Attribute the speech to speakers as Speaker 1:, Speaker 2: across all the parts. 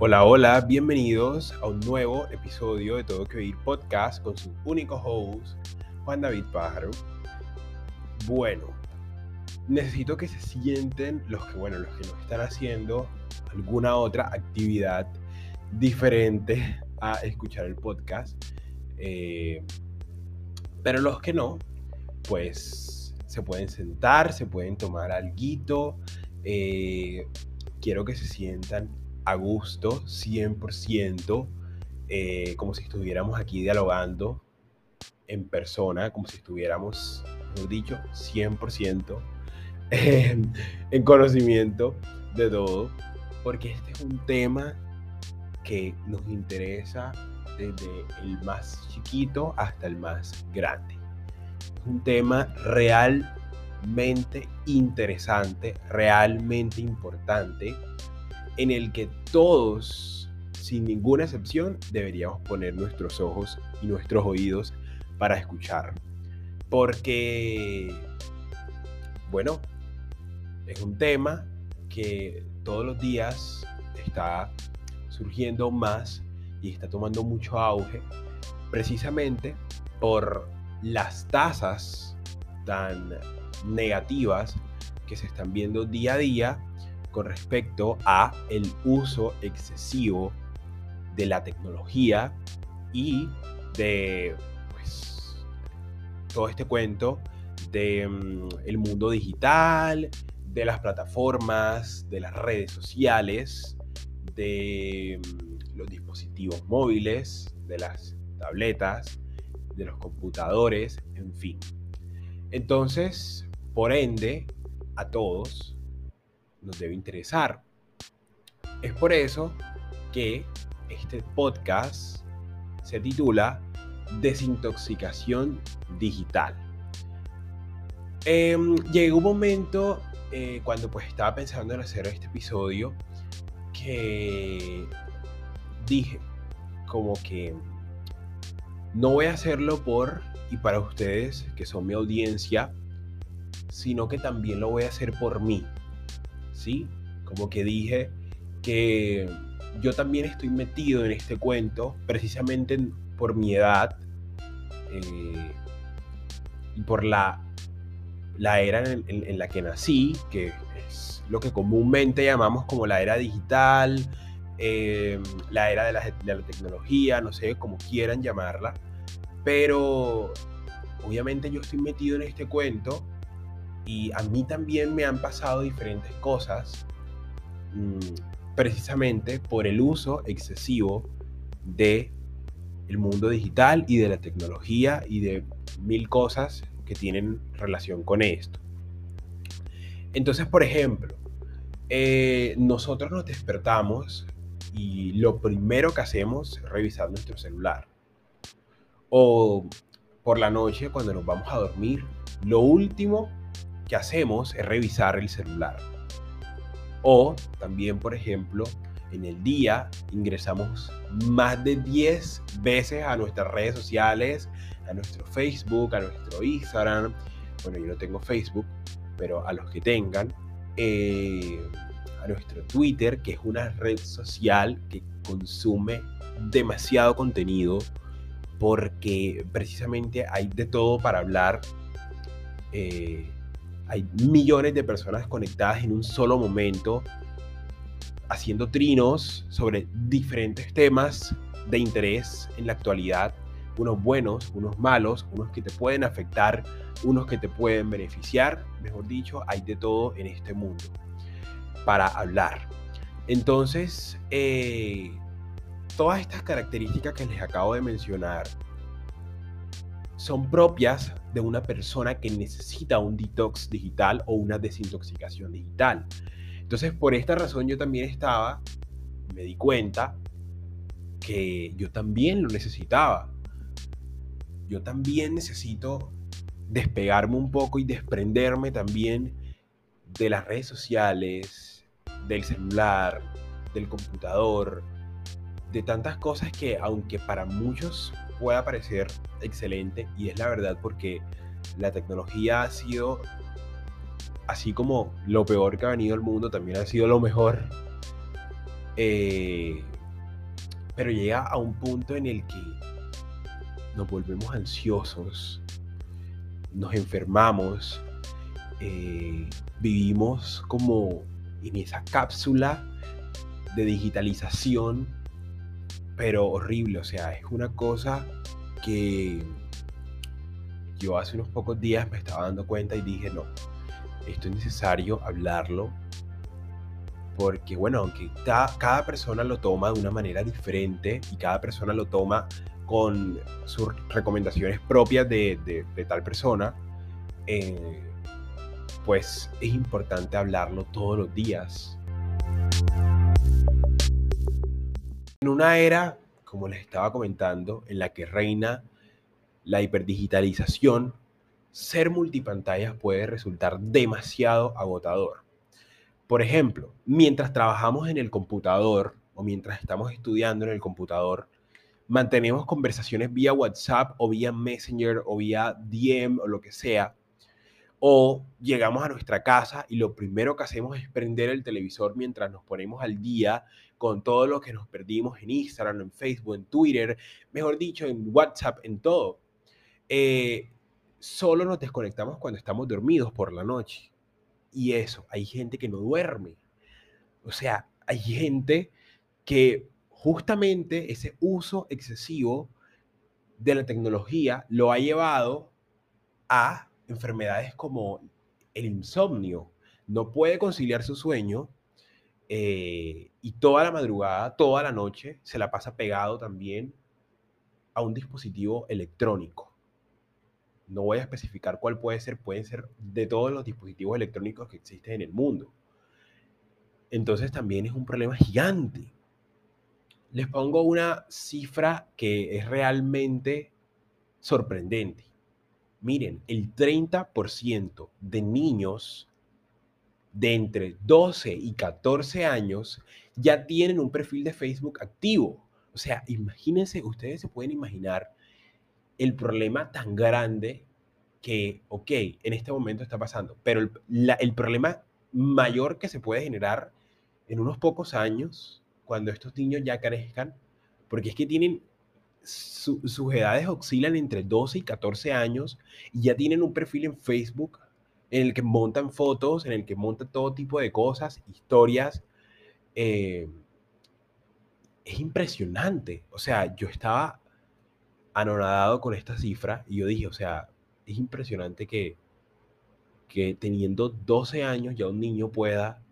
Speaker 1: Hola, hola, bienvenidos a un nuevo episodio de Todo que Oír Podcast con su único host, Juan David Pájaro. Bueno, necesito que se sienten los que, bueno, los que no están haciendo alguna otra actividad diferente a escuchar el podcast. Eh, pero los que no, pues se pueden sentar, se pueden tomar algo. Eh, quiero que se sientan a gusto, 100%, eh, como si estuviéramos aquí dialogando en persona, como si estuviéramos, mejor dicho, 100% en, en conocimiento de todo, porque este es un tema que nos interesa desde el más chiquito hasta el más grande. Es un tema realmente interesante, realmente importante, en el que todos, sin ninguna excepción, deberíamos poner nuestros ojos y nuestros oídos para escuchar. Porque, bueno, es un tema que todos los días está surgiendo más y está tomando mucho auge precisamente por las tasas tan negativas que se están viendo día a día con respecto a el uso excesivo de la tecnología y de pues, todo este cuento de mm, el mundo digital, de las plataformas, de las redes sociales, de mm, los dispositivos móviles, de las tabletas, de los computadores, en fin. Entonces, por ende, a todos nos debe interesar. Es por eso que este podcast se titula Desintoxicación Digital. Em, llegó un momento eh, cuando pues estaba pensando en hacer este episodio que dije como que no voy a hacerlo por y para ustedes que son mi audiencia, sino que también lo voy a hacer por mí. ¿Sí? Como que dije que yo también estoy metido en este cuento precisamente por mi edad eh, y por la, la era en, la que nací, que es lo que comúnmente llamamos como la era digital, eh, la era de la, de la tecnología, no sé, como quieran llamarla, pero obviamente yo estoy metido en este cuento y a mí también me han pasado diferentes cosas mm, precisamente por el uso excesivo de el mundo digital y de la tecnología y de mil cosas que tienen relación con esto. Entonces, por ejemplo, eh, nosotros nos despertamos y lo primero que hacemos es revisar nuestro celular. O por la noche, cuando nos vamos a dormir, lo último que hacemos es revisar el celular. O también, por ejemplo, en el día ingresamos más de 10 veces a nuestras redes sociales, a nuestro Facebook, a nuestro Instagram. Bueno, yo no tengo Facebook, pero a los que tengan, eh, a nuestro Twitter, que es una red social que consume demasiado contenido porque precisamente hay de todo para hablar. Eh, hay millones de personas conectadas en un solo momento, haciendo trinos sobre diferentes temas de interés en la actualidad, unos buenos, unos malos, unos que te pueden afectar, unos que te pueden beneficiar, mejor dicho, hay de todo en este mundo para hablar. Entonces, eh, todas estas características que les acabo de mencionar son propias de una persona que necesita un detox digital o una desintoxicación digital. Entonces, por esta razón yo también estaba, me di cuenta que yo también lo necesitaba. Yo también necesito despegarme un poco y desprenderme también de las redes sociales, del celular, del computador, de tantas cosas que aunque para muchos pueda parecer excelente y es la verdad porque la tecnología ha sido, así como lo peor que ha venido al mundo, también ha sido lo mejor. Eh, pero llega a un punto en el que nos volvemos ansiosos, nos enfermamos, eh, vivimos como en esa cápsula de digitalización, pero horrible, o sea, es una cosa que yo hace unos pocos días me estaba dando cuenta y dije, no, esto es necesario hablarlo, porque bueno, aunque cada persona lo toma de una manera diferente y cada persona lo toma con sus recomendaciones propias de, tal persona, eh, pues es importante hablarlo todos los días. En una era, como les estaba comentando, en la que reina la hiperdigitalización, ser multipantallas puede resultar demasiado agotador. Por ejemplo, mientras trabajamos en el computador o mientras estamos estudiando en el computador, mantenemos conversaciones vía WhatsApp o vía Messenger o vía DM o lo que sea. O llegamos a nuestra casa y lo primero que hacemos es prender el televisor mientras nos ponemos al día con todo lo que nos perdimos en Instagram, en Facebook, en Twitter, mejor dicho, en WhatsApp, en todo. Eh, solo nos desconectamos cuando estamos dormidos por la noche. Y eso, hay gente que no duerme. O sea, hay gente que justamente ese uso excesivo de la tecnología lo ha llevado a enfermedades como el insomnio. No puede conciliar su sueño eh, y toda la madrugada, toda la noche, se la pasa pegado también a un dispositivo electrónico. No voy a especificar cuál puede ser, pueden ser de todos los dispositivos electrónicos que existen en el mundo. Entonces también es un problema gigante les pongo una cifra que es realmente sorprendente. Miren, el 30% de niños de entre 12 y 14 años ya tienen un perfil de Facebook activo. O sea, imagínense, ustedes se pueden imaginar el problema tan grande que, ok, en este momento está pasando, pero el, el problema mayor que se puede generar en unos pocos años cuando estos niños ya crezcan, porque es que tienen, sus edades oscilan entre 12 y 14 años y ya tienen un perfil en Facebook en el que montan fotos, en el que montan todo tipo de cosas, historias. Eh, es impresionante. O sea, yo estaba anonadado con esta cifra y yo dije, o sea, es impresionante que, que teniendo 12 años ya un niño pueda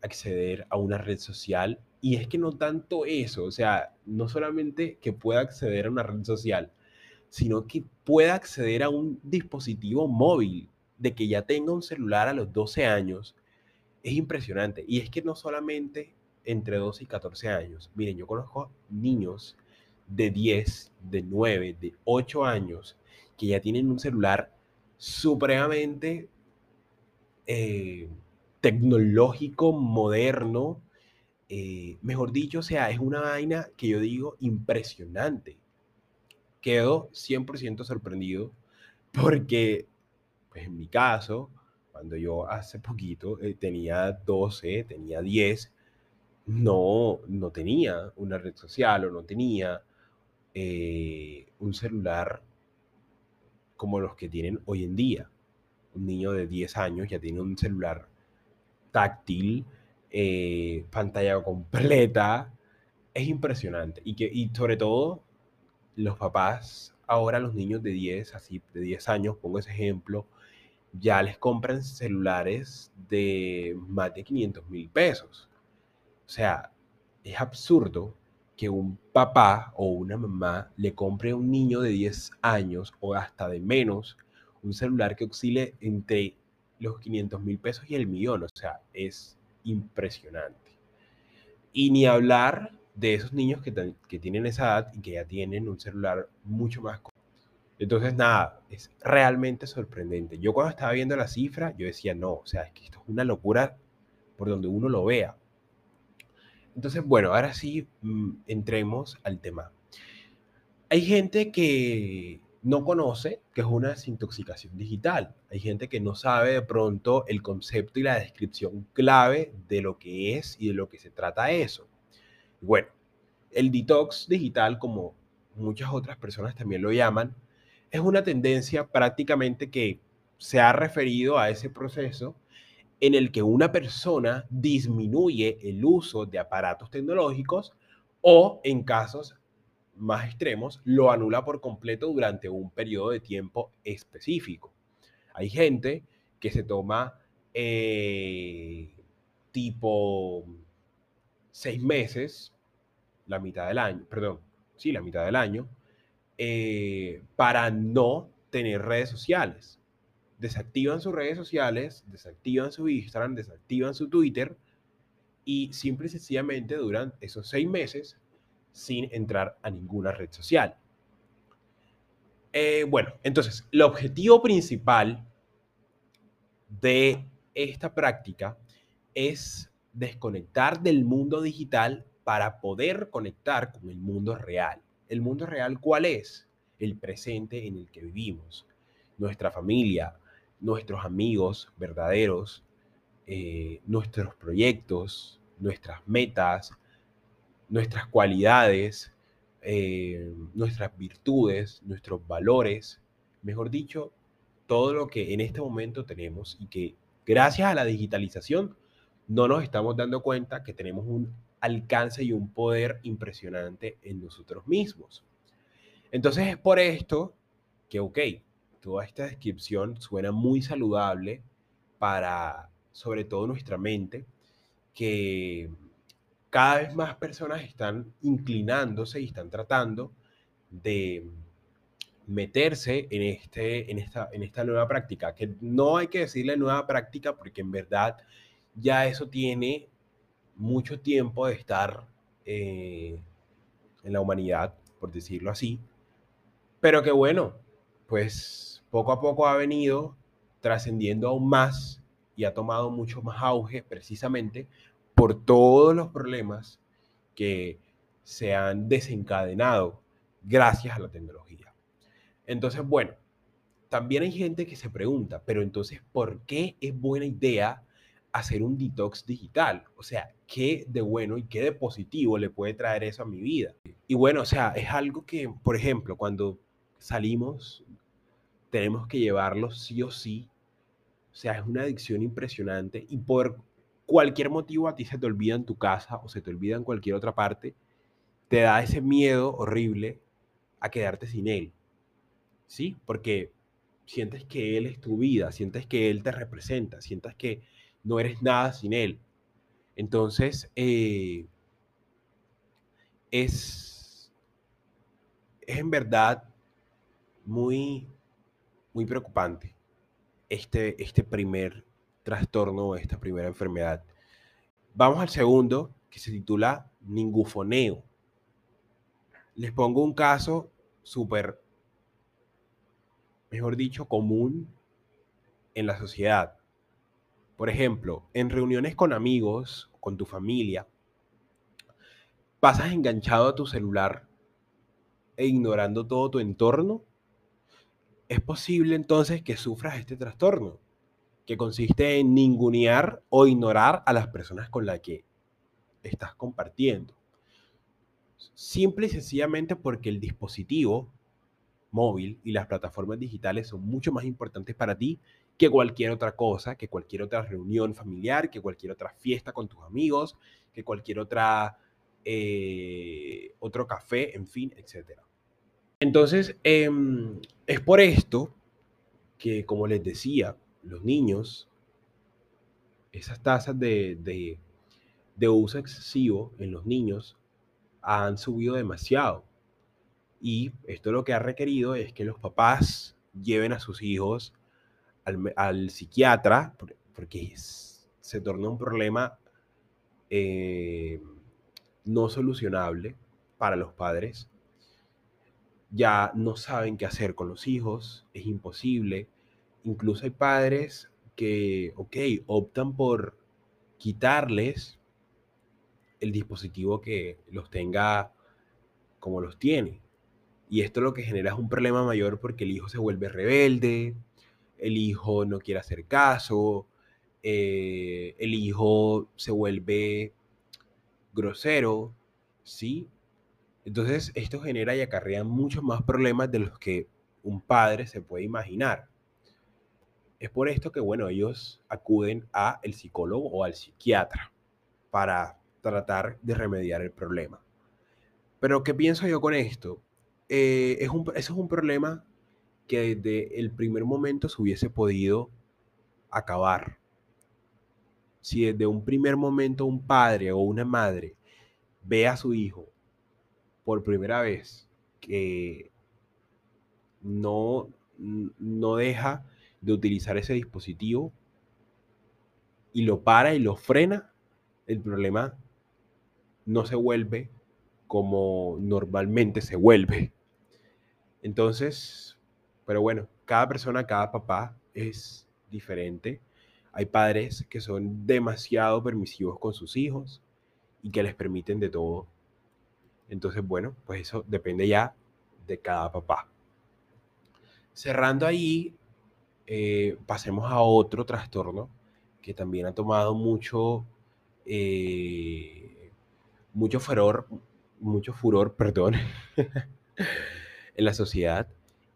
Speaker 1: acceder a una red social y es que no tanto eso, o sea, no solamente que pueda acceder a una red social, sino que pueda acceder a un dispositivo móvil, de que ya tenga un celular a los 12 años, es impresionante. Y es que no solamente entre 12 y 14 años, miren, yo conozco niños de 10, de 9, de 8 años que ya tienen un celular supremamente eh, tecnológico, moderno, eh, mejor dicho, o sea, es una vaina que yo digo impresionante. Quedo 100% sorprendido porque, pues en mi caso, cuando yo hace poquito eh, tenía 12, tenía 10, no, no tenía una red social o no tenía eh, un celular como los que tienen hoy en día. Un niño de 10 años ya tiene un celular táctil, eh, pantalla completa. Es impresionante. Y, que, y sobre todo, los papás, ahora los niños de 10, así de 10 años, pongo ese ejemplo, ya les compran celulares de más de 500 mil pesos. O sea, es absurdo que un papá o una mamá le compre a un niño de 10 años o hasta de menos un celular que oscile entre los 500 mil pesos y el millón. O sea, es impresionante. Y ni hablar de esos niños que, que tienen esa edad y que ya tienen un celular mucho más. Entonces, nada, es realmente sorprendente. Yo cuando estaba viendo la cifra, yo decía, no, o sea, es que esto es una locura por donde uno lo vea. Entonces, bueno, ahora sí, mm, entremos al tema. Hay gente que no conoce que es una desintoxicación digital. Hay gente que no sabe de pronto el concepto y la descripción clave de lo que es y de lo que se trata eso. Bueno, el detox digital, como muchas otras personas también lo llaman, es una tendencia prácticamente que se ha referido a ese proceso en el que una persona disminuye el uso de aparatos tecnológicos o, en casos más extremos, lo anula por completo durante un periodo de tiempo específico. Hay gente que se toma eh, tipo seis meses, la mitad del año, perdón, sí, la mitad del año, eh, para no tener redes sociales. Desactivan sus redes sociales, desactivan su Instagram, desactivan su Twitter y simple y sencillamente duran esos seis meses sin entrar a ninguna red social. Eh, bueno, entonces, el objetivo principal de esta práctica es desconectar del mundo digital para poder conectar con el mundo real. ¿El mundo real cuál es? El presente en el que vivimos. Nuestra familia, nuestros amigos verdaderos, eh, nuestros proyectos, nuestras metas, nuestras cualidades, eh, nuestras virtudes, nuestros valores, mejor dicho, todo lo que en este momento tenemos y que gracias a la digitalización no nos estamos dando cuenta que tenemos un alcance y un poder impresionante en nosotros mismos. Entonces es por esto que, ok, toda esta descripción suena muy saludable para, sobre todo nuestra mente, que cada vez más personas están inclinándose y están tratando de meterse en, este, en, esta, en esta nueva práctica, que no hay que decirle nueva práctica porque en verdad ya eso tiene mucho tiempo de estar eh, en la humanidad, por decirlo así, pero que bueno, pues poco a poco ha venido trascendiendo aún más y ha tomado mucho más auge precisamente por todos los problemas que se han desencadenado gracias a la tecnología. Entonces, bueno, también hay gente que se pregunta, pero entonces, ¿por qué es buena idea hacer un detox digital? O sea, ¿qué de bueno y qué de positivo le puede traer eso a mi vida? Y bueno, o sea, es algo que, por ejemplo, cuando salimos, tenemos que llevarlo sí o sí. O sea, es una adicción impresionante y por cualquier motivo a ti se te olvida en tu casa o se te olvida en cualquier otra parte, te da ese miedo horrible a quedarte sin él. ¿Sí? Porque sientes que él es tu vida, sientes que él te representa, sientes que no eres nada sin él. Entonces, eh, es, es en verdad muy, muy preocupante este, este primer trastorno esta primera enfermedad. Vamos al segundo, que se titula ningufoneo. Les pongo un caso súper, mejor dicho, común en la sociedad. Por ejemplo, en reuniones con amigos, con tu familia, pasas enganchado a tu celular e ignorando todo tu entorno, es posible entonces que sufras este trastorno que consiste en ningunear o ignorar a las personas con las que estás compartiendo. Simple y sencillamente porque el dispositivo móvil y las plataformas digitales son mucho más importantes para ti que cualquier otra cosa, que cualquier otra reunión familiar, que cualquier otra fiesta con tus amigos, que cualquier otra eh, otro café, en fin, etc. Entonces, em, es por esto que, como les decía, los niños, esas tasas de, uso excesivo en los niños han subido demasiado. Y esto lo que ha requerido es que los papás lleven a sus hijos al, psiquiatra, porque se torna un problema eh, no solucionable para los padres. Ya no saben qué hacer con los hijos, es imposible incluso hay padres que, ok, optan por quitarles el dispositivo que los tenga como los tiene. Y esto lo que genera es un problema mayor porque el hijo se vuelve rebelde, el hijo no quiere hacer caso, eh, el hijo se vuelve grosero ¿sí? Entonces, esto genera y acarrea muchos más problemas de los que un padre se puede imaginar. Es por esto que, bueno, ellos acuden a el psicólogo o al psiquiatra para tratar de remediar el problema. Pero, ¿qué pienso yo con esto? Eh, es un, eso es un problema que desde el primer momento se hubiese podido acabar. Si desde un primer momento un padre o una madre ve a su hijo por primera vez que no, no deja de utilizar ese dispositivo y lo para y lo frena, el problema no se vuelve como normalmente se vuelve. Entonces, pero bueno, cada persona, cada papá es diferente. Hay padres que son demasiado permisivos con sus hijos y que les permiten de todo. Entonces, bueno, pues eso depende ya de cada papá. Cerrando ahí, eh, pasemos a otro trastorno que también ha tomado mucho, eh, mucho furor, mucho furor, perdón, en la sociedad,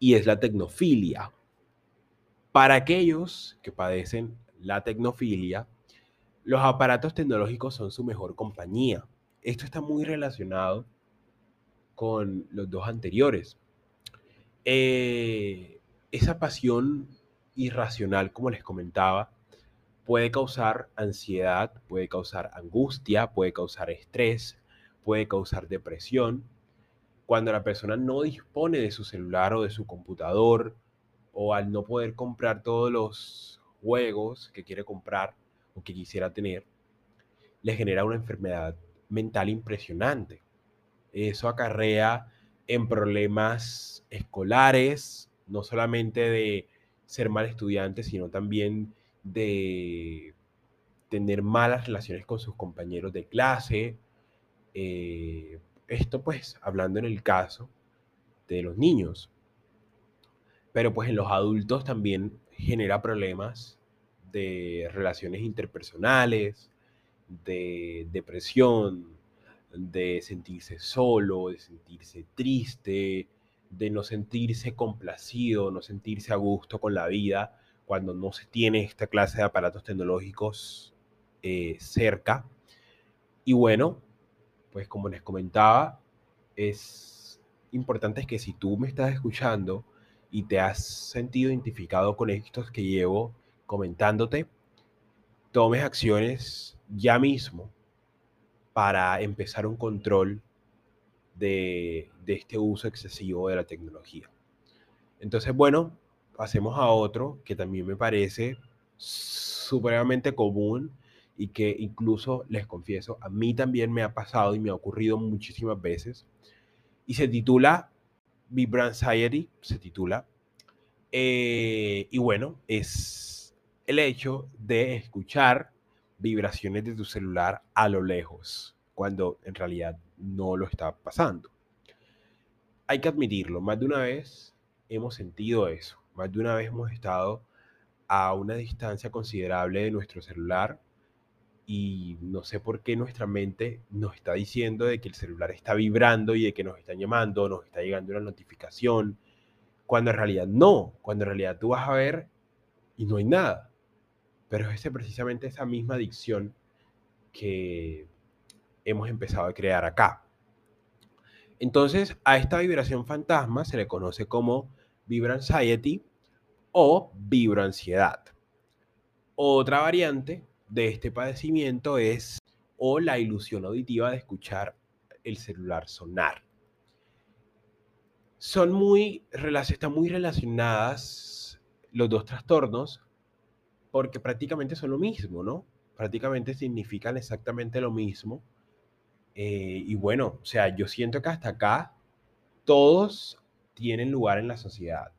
Speaker 1: y es la tecnofilia. Para aquellos que padecen la tecnofilia, los aparatos tecnológicos son su mejor compañía. Esto está muy relacionado con los dos anteriores. Eh, esa pasión irracional, como les comentaba, puede causar ansiedad, puede causar angustia, puede causar estrés, puede causar depresión. Cuando la persona no dispone de su celular o de su computador, o al no poder comprar todos los juegos que quiere comprar o que quisiera tener, le genera una enfermedad mental impresionante. Eso acarrea en problemas escolares, no solamente de ser mal estudiante, sino también de tener malas relaciones con sus compañeros de clase. Eh, esto pues hablando en el caso de los niños. Pero pues en los adultos también genera problemas de relaciones interpersonales, de depresión, de sentirse solo, de sentirse triste, de no sentirse complacido, no sentirse a gusto con la vida cuando no se tiene esta clase de aparatos tecnológicos eh, cerca. Y bueno, pues como les comentaba, es importante que si tú me estás escuchando y te has sentido identificado con estos que llevo comentándote, tomes acciones ya mismo para empezar un control de, este uso excesivo de la tecnología. Entonces, bueno, pasemos a otro que también me parece supremamente común y que incluso, les confieso, a mí también me ha pasado y me ha ocurrido muchísimas veces. Y se titula Vibranxiety, se titula. Eh, y bueno, es el hecho de escuchar vibraciones de tu celular a lo lejos, cuando en realidad no lo está pasando. Hay que admitirlo, más de una vez hemos sentido eso, más de una vez hemos estado a una distancia considerable de nuestro celular y no sé por qué nuestra mente nos está diciendo de que el celular está vibrando y de que nos están llamando, nos está llegando una notificación, cuando en realidad no, cuando en realidad tú vas a ver y no hay nada. Pero es precisamente esa misma adicción que hemos empezado a crear acá. Entonces, a esta vibración fantasma se le conoce como vibranxiety o vibroansiedad. Otra variante de este padecimiento es o la ilusión auditiva de escuchar el celular sonar. Son muy, están muy relacionadas los dos trastornos porque prácticamente son lo mismo, ¿no? Prácticamente significan exactamente lo mismo. Eh, y bueno, o sea, yo siento que hasta acá todos tienen lugar en la sociedad.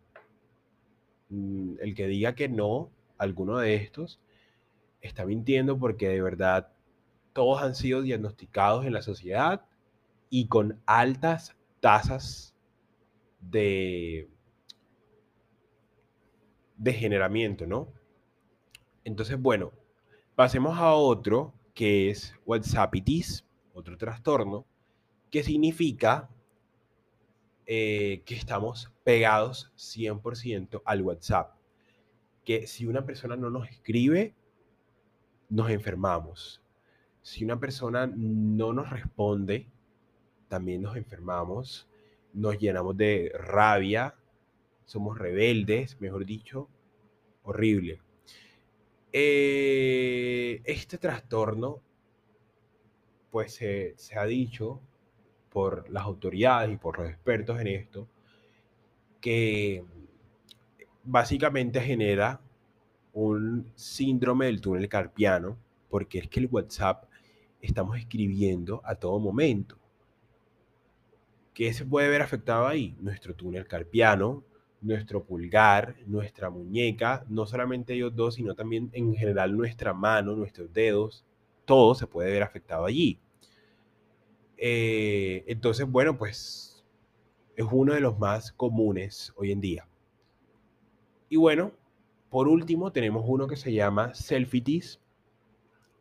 Speaker 1: Mm, el que diga que no, alguno de estos, está mintiendo porque de verdad todos han sido diagnosticados en la sociedad y con altas tasas de degeneramiento, ¿no? Entonces, bueno, pasemos a otro que es WhatsAppitis, otro trastorno que significa eh, que estamos pegados 100% al WhatsApp. Que si una persona no nos escribe, nos enfermamos. Si una persona no nos responde, también nos enfermamos, nos llenamos de rabia, somos rebeldes, mejor dicho, horrible. Eh, este trastorno, pues se ha dicho por las autoridades y por los expertos en esto, que básicamente genera un síndrome del túnel carpiano, porque es que el WhatsApp estamos escribiendo a todo momento. ¿Qué se puede ver afectado ahí? Nuestro túnel carpiano, nuestro pulgar, nuestra muñeca, no solamente ellos dos, sino también en general nuestra mano, nuestros dedos, todo se puede ver afectado allí. Eh, entonces, bueno, pues es uno de los más comunes hoy en día. Y bueno, por último tenemos uno que se llama selfitis,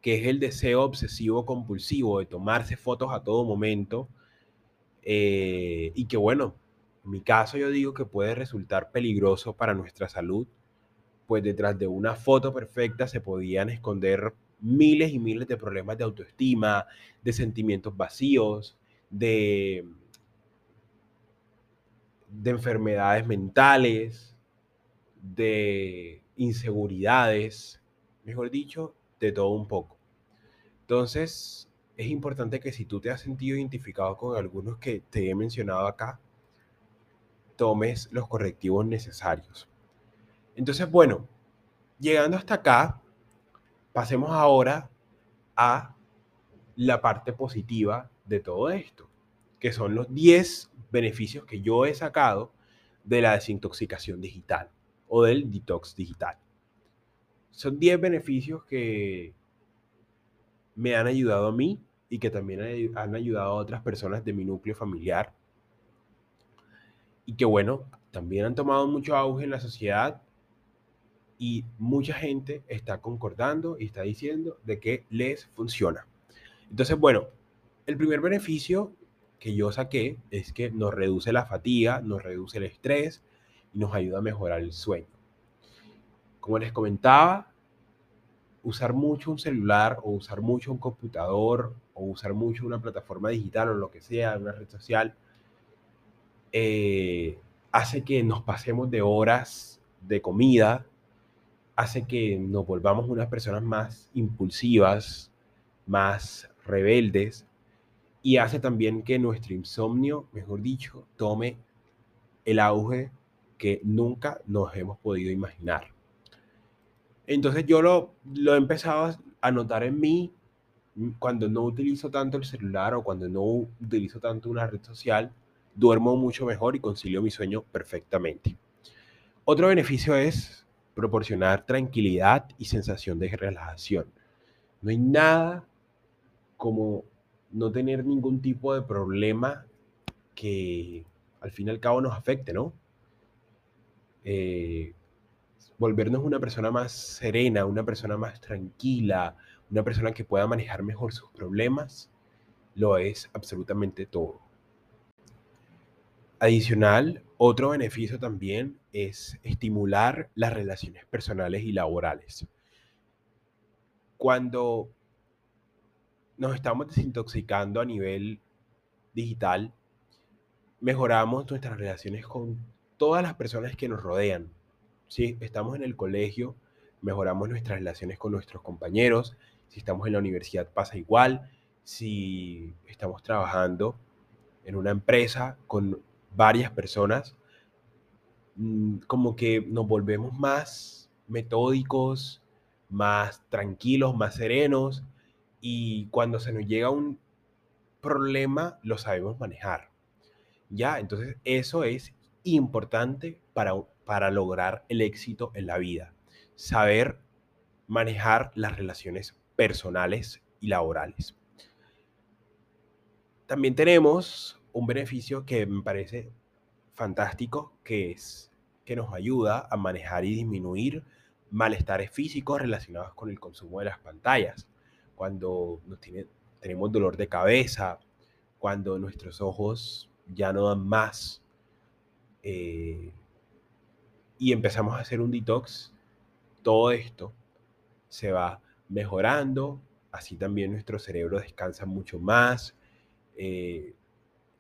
Speaker 1: que es el deseo obsesivo compulsivo de tomarse fotos a todo momento. Eh, y que bueno, en mi caso yo digo que puede resultar peligroso para nuestra salud, pues detrás de una foto perfecta se podían esconder miles y miles de problemas de autoestima, de sentimientos vacíos, de, de enfermedades mentales, de inseguridades, mejor dicho, de todo un poco. Entonces, es importante que si tú te has sentido identificado con algunos que te he mencionado acá, tomes los correctivos necesarios. Entonces, bueno, llegando hasta acá, Pasemos ahora a la parte positiva de todo esto, que son los 10 beneficios que yo he sacado de la desintoxicación digital o del detox digital. Son 10 beneficios que me han ayudado a mí y que también han ayudado a otras personas de mi núcleo familiar. Y que bueno, también han tomado mucho auge en la sociedad y mucha gente está concordando y está diciendo de que les funciona. Entonces, bueno, el primer beneficio que yo saqué es que nos reduce la fatiga, nos reduce el estrés y nos ayuda a mejorar el sueño. Como les comentaba, usar mucho un celular o usar mucho un computador o usar mucho una plataforma digital o lo que sea, una red social, eh, hace que nos pasemos de horas de comida hace que nos volvamos unas personas más impulsivas, más rebeldes, y hace también que nuestro insomnio, mejor dicho, tome el auge que nunca nos hemos podido imaginar. Entonces yo lo, lo he empezado a notar en mí cuando no utilizo tanto el celular o cuando no utilizo tanto una red social, duermo mucho mejor y concilio mi sueño perfectamente. Otro beneficio es proporcionar tranquilidad y sensación de relajación. No hay nada como no tener ningún tipo de problema que al fin y al cabo nos afecte, ¿no? Eh, volvernos una persona más serena, una persona más tranquila, una persona que pueda manejar mejor sus problemas, lo es absolutamente todo. Adicional, otro beneficio también es estimular las relaciones personales y laborales. Cuando nos estamos desintoxicando a nivel digital, mejoramos nuestras relaciones con todas las personas que nos rodean. Si estamos en el colegio, mejoramos nuestras relaciones con nuestros compañeros. Si estamos en la universidad pasa igual. Si estamos trabajando en una empresa con varias personas, mm, como que nos volvemos más metódicos, más tranquilos, más serenos y cuando se nos llega un problema lo sabemos manejar. ¿Ya? Entonces eso es importante para, para lograr el éxito en la vida. Saber manejar las relaciones personales y laborales. También tenemos un beneficio que me parece fantástico, que es que nos ayuda a manejar y disminuir malestares físicos relacionados con el consumo de las pantallas. Cuando tenemos dolor de cabeza, cuando nuestros ojos ya no dan más eh, y empezamos a hacer un detox, todo esto se va mejorando, así también nuestro cerebro descansa mucho más, eh,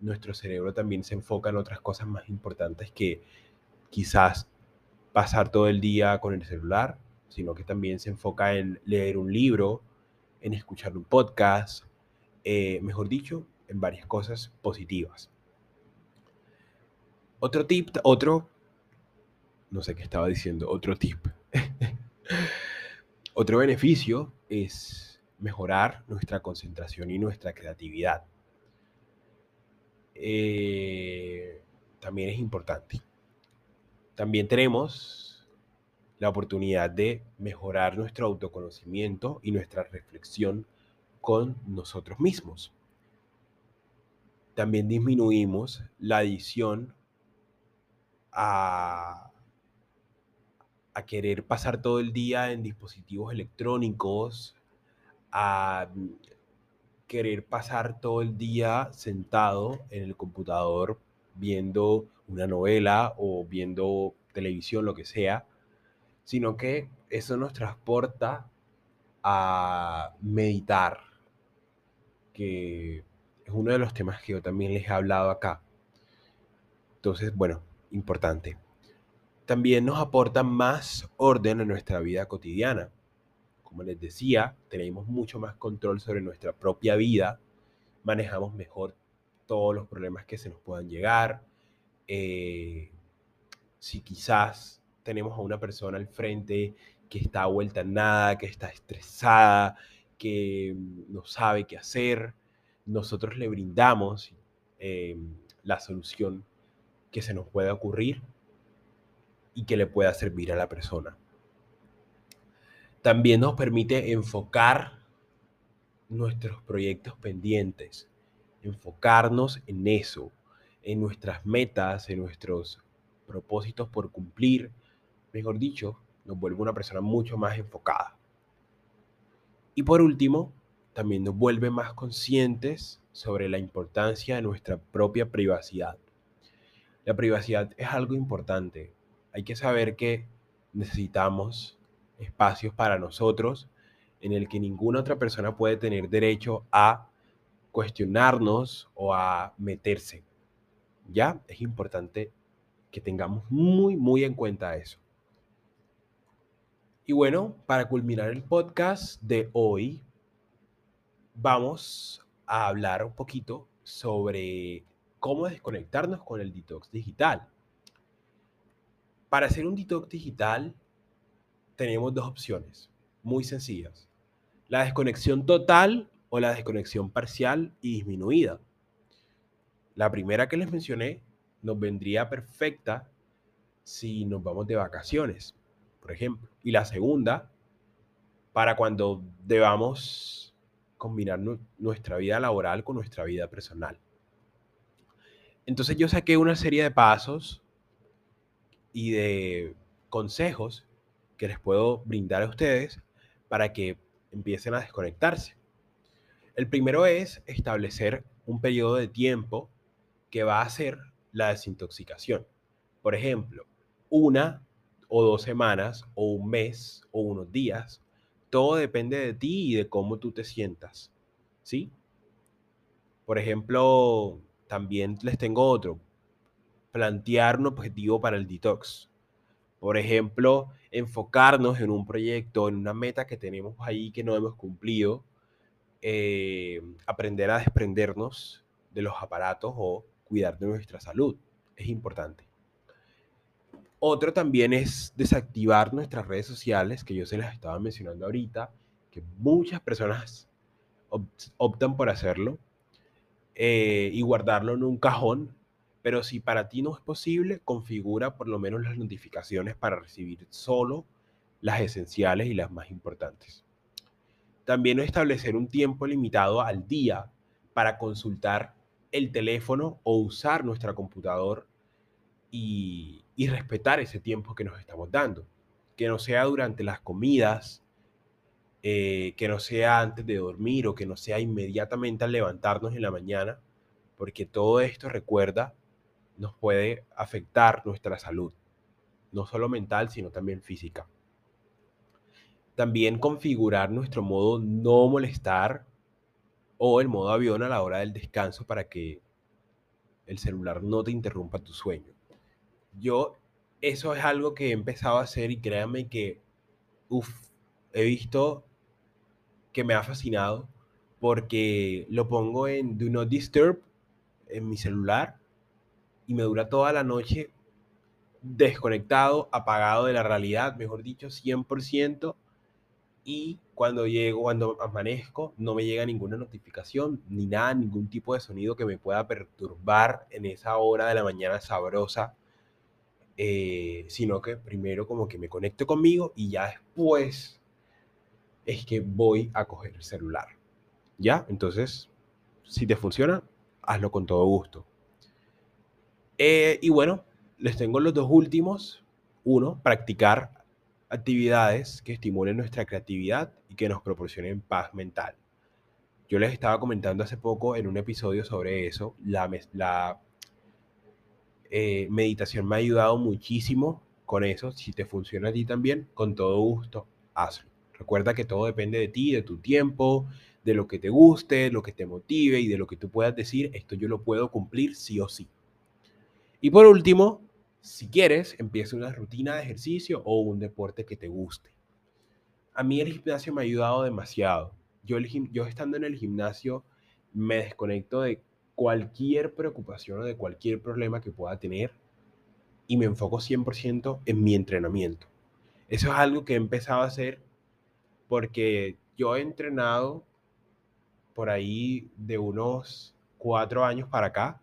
Speaker 1: nuestro cerebro también se enfoca en otras cosas más importantes que quizás pasar todo el día con el celular, sino que también se enfoca en leer un libro, en escuchar un podcast, eh, mejor dicho, en varias cosas positivas. Otro tip, otro, no sé qué estaba diciendo, otro tip. otro beneficio es mejorar nuestra concentración y nuestra creatividad. Eh, también es importante. También tenemos la oportunidad de mejorar nuestro autoconocimiento y nuestra reflexión con nosotros mismos. También disminuimos la adición a, querer pasar todo el día en dispositivos electrónicos, a querer pasar todo el día sentado en el computador viendo una novela o viendo televisión, lo que sea, sino que eso nos transporta a meditar, que es uno de los temas que yo también les he hablado acá. Entonces, bueno, importante. También nos aporta más orden en nuestra vida cotidiana. Como les decía, tenemos mucho más control sobre nuestra propia vida, manejamos mejor todos los problemas que se nos puedan llegar. Eh, si quizás tenemos a una persona al frente que está vuelta en nada, que está estresada, que no sabe qué hacer, nosotros le brindamos eh, la solución que se nos pueda ocurrir y que le pueda servir a la persona. También nos permite enfocar nuestros proyectos pendientes, enfocarnos en eso, en nuestras metas, en nuestros propósitos por cumplir. Mejor dicho, nos vuelve una persona mucho más enfocada. Y por último, también nos vuelve más conscientes sobre la importancia de nuestra propia privacidad. La privacidad es algo importante. Hay que saber que necesitamos espacios para nosotros en el que ninguna otra persona puede tener derecho a cuestionarnos o a meterse. ¿Ya? Es importante que tengamos muy, muy en cuenta eso. Y bueno, para culminar el podcast de hoy, vamos a hablar un poquito sobre cómo desconectarnos con el detox digital. Para hacer un detox digital tenemos dos opciones muy sencillas. La desconexión total o la desconexión parcial y disminuida. La primera que les mencioné nos vendría perfecta si nos vamos de vacaciones, por ejemplo. Y la segunda, para cuando debamos combinar nuestra vida laboral con nuestra vida personal. Entonces yo saqué una serie de pasos y de consejos que les puedo brindar a ustedes para que empiecen a desconectarse. El primero es establecer un periodo de tiempo que va a ser la desintoxicación. Por ejemplo, una o dos semanas o un mes o unos días. Todo depende de ti y de cómo tú te sientas. ¿Sí? Por ejemplo, también les tengo otro. Plantear un objetivo para el detox. Por ejemplo, enfocarnos en un proyecto, en una meta que tenemos ahí que no hemos cumplido. Eh, aprender a desprendernos de los aparatos o cuidar de nuestra salud. Es importante. Otro también es desactivar nuestras redes sociales, que yo se las estaba mencionando ahorita, que muchas personas optan por hacerlo, eh, y guardarlo en un cajón pero si para ti no es posible, configura por lo menos las notificaciones para recibir solo las esenciales y las más importantes. También establecer un tiempo limitado al día para consultar el teléfono o usar nuestra computadora y, respetar ese tiempo que nos estamos dando. Que no sea durante las comidas, eh, que no sea antes de dormir o que no sea inmediatamente al levantarnos en la mañana porque todo esto, recuerda, nos puede afectar nuestra salud, no solo mental, sino también física. También configurar nuestro modo no molestar o el modo avión a la hora del descanso para que el celular no te interrumpa tu sueño. Yo, eso es algo que he empezado a hacer y créanme que, uff, he visto que me ha fascinado porque lo pongo en Do Not Disturb en mi celular y me dura toda la noche desconectado, apagado de la realidad, mejor dicho, 100%. Y cuando llego, cuando amanezco, no me llega ninguna notificación, ni nada, ningún tipo de sonido que me pueda perturbar en esa hora de la mañana sabrosa. Eh, sino que primero como que me conecto conmigo y ya después es que voy a coger el celular. ¿Ya? Entonces, si te funciona, hazlo con todo gusto. Eh, y bueno, les tengo los dos últimos. Uno, practicar actividades que estimulen nuestra creatividad y que nos proporcionen paz mental. Yo les estaba comentando hace poco en un episodio sobre eso. La, eh, meditación me ha ayudado muchísimo con eso. Si te funciona a ti también, con todo gusto, hazlo. Recuerda que todo depende de ti, de tu tiempo, de lo que te guste, lo que te motive y de lo que tú puedas decir, esto yo lo puedo cumplir sí o sí. Y por último, si quieres, empieza una rutina de ejercicio o un deporte que te guste. A mí el gimnasio me ha ayudado demasiado. Yo, yo estando en el gimnasio me desconecto de cualquier preocupación o de cualquier problema que pueda tener y me enfoco 100% en mi entrenamiento. Eso es algo que he empezado a hacer porque yo he entrenado por ahí de unos cuatro años para acá,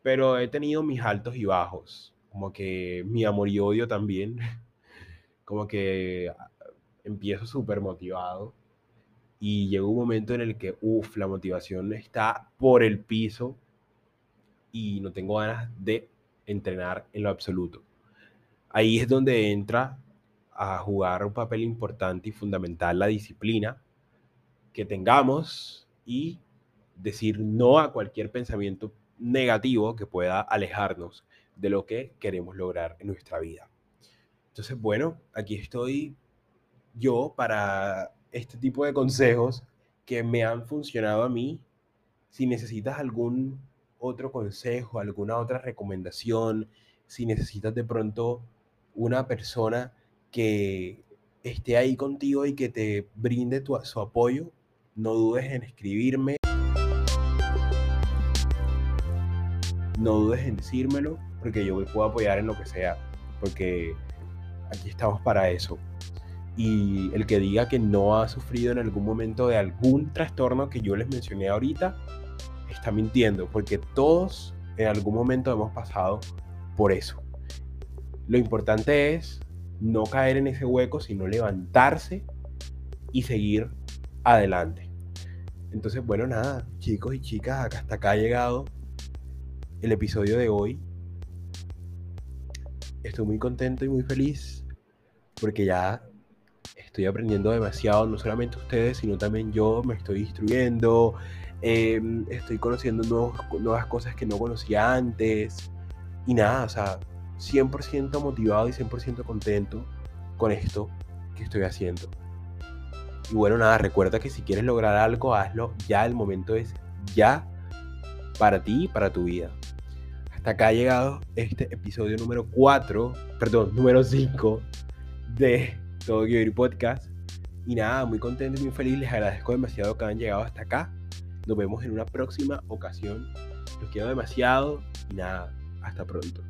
Speaker 1: pero he tenido mis altos y bajos, como que mi amor y odio también, como que empiezo súper motivado y llega un momento en el que, uff, la motivación está por el piso y no tengo ganas de entrenar en lo absoluto. Ahí es donde entra a jugar un papel importante y fundamental la disciplina que tengamos y decir no a cualquier pensamiento negativo que pueda alejarnos de lo que queremos lograr en nuestra vida. Entonces, bueno, aquí estoy yo para este tipo de consejos que me han funcionado a mí. Si necesitas algún otro consejo, alguna otra recomendación, si necesitas de pronto una persona que esté ahí contigo y que te brinde su apoyo, no dudes en escribirme. No dudes en decírmelo, porque yo me puedo apoyar en lo que sea, porque aquí estamos para eso. Y el que diga que no ha sufrido en algún momento de algún trastorno que yo les mencioné ahorita, está mintiendo, porque todos en algún momento hemos pasado por eso. Lo importante es no caer en ese hueco, sino levantarse y seguir adelante. Entonces, bueno, nada, chicos y chicas, hasta acá ha llegado el episodio de hoy. Estoy muy contento y muy feliz porque ya estoy aprendiendo demasiado, no solamente ustedes, sino también yo me estoy instruyendo, em, estoy conociendo nuevas cosas que no conocía antes y nada, o sea, 100% motivado y 100% contento con esto que estoy haciendo. Y bueno, nada, recuerda que si quieres lograr algo, hazlo. Ya el momento es ya para ti y para tu vida. Hasta acá ha llegado este episodio número 4, perdón, número 5 de Todo Quiero Podcast. Y nada, muy contento y muy feliz. Les agradezco demasiado que han llegado hasta acá. Nos vemos en una próxima ocasión. Los quiero demasiado y nada, hasta pronto.